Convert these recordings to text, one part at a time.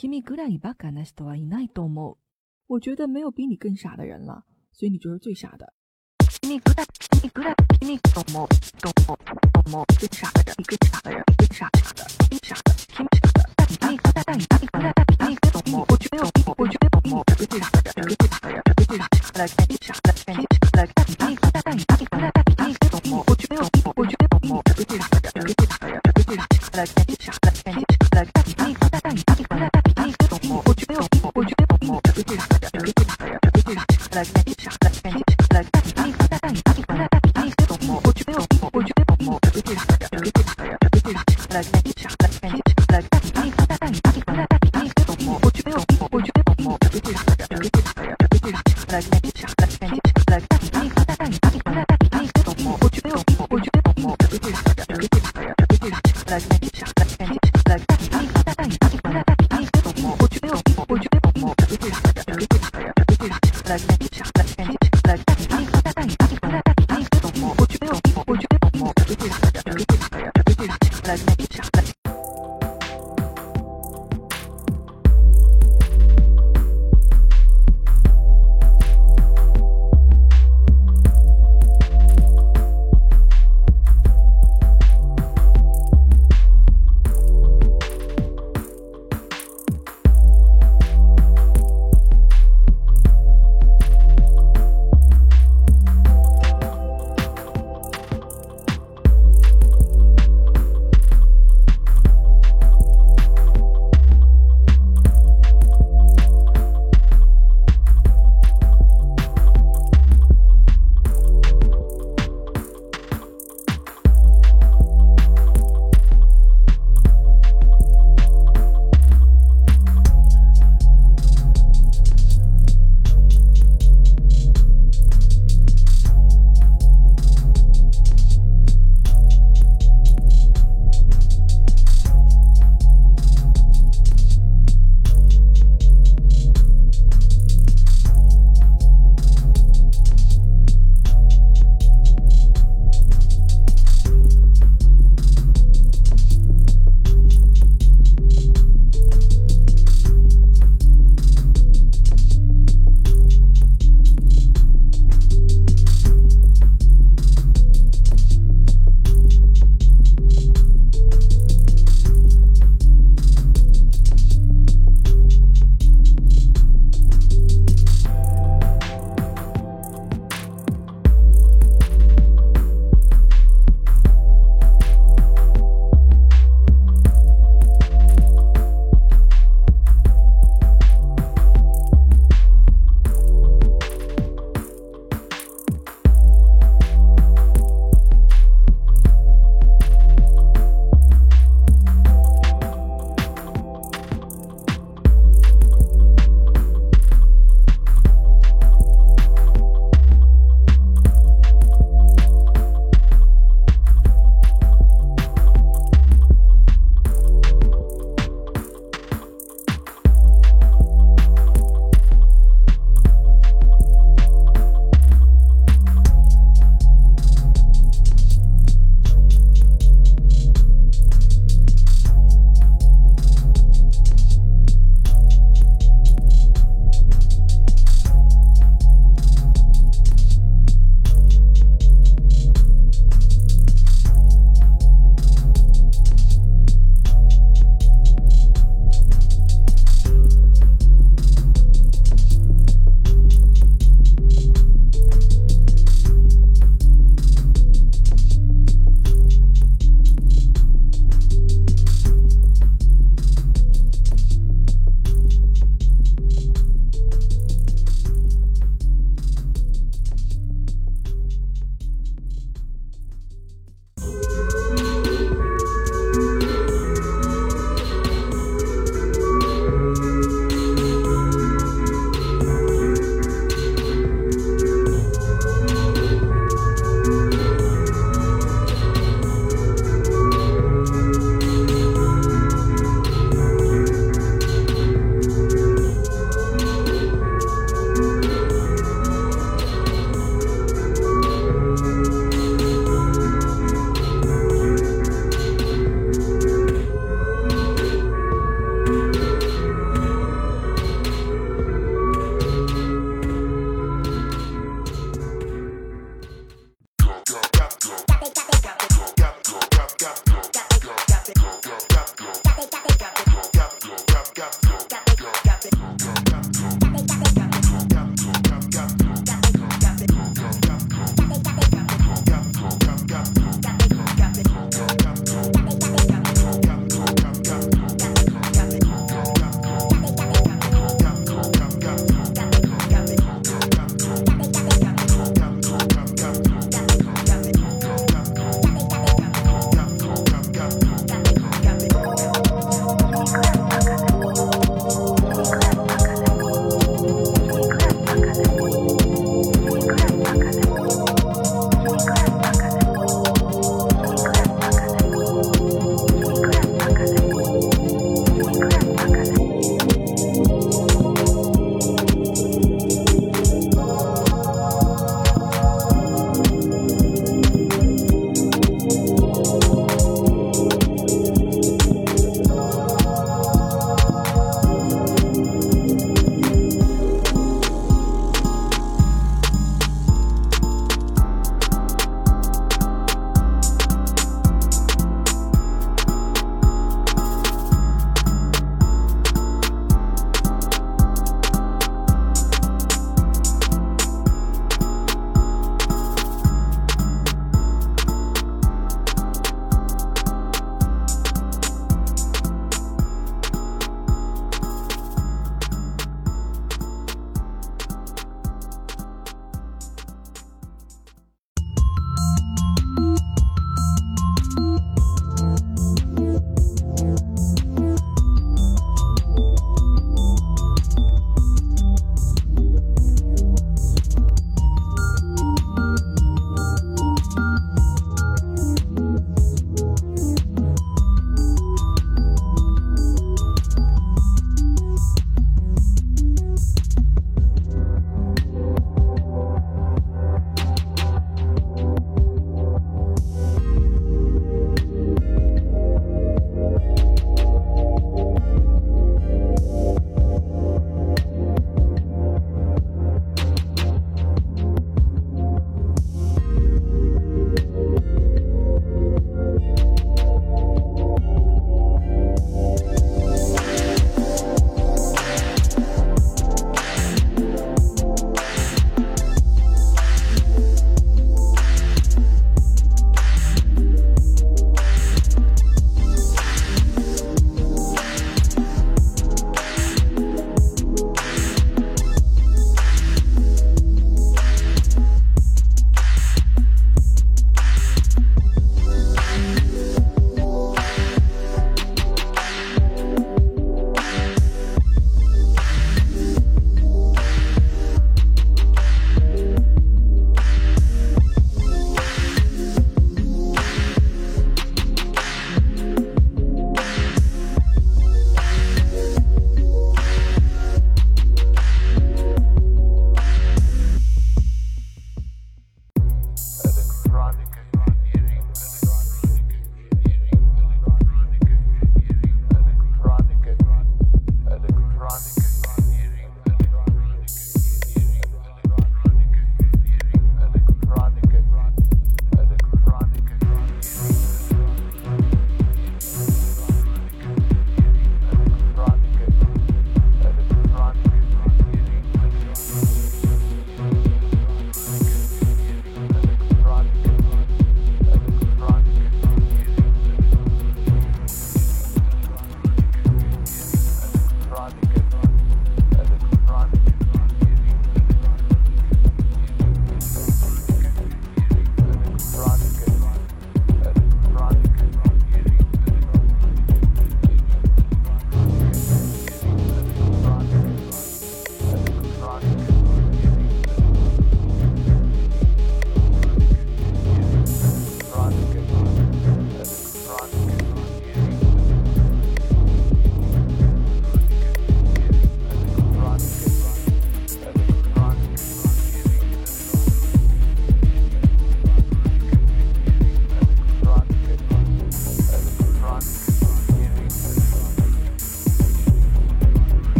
你果然一把干，那是我一难懂猫。我觉得没有比你更傻的人了，所以你就是最傻的。你果然，你果然，你懂猫，懂猫，懂猫，最傻的人，最傻的人，最傻的。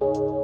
you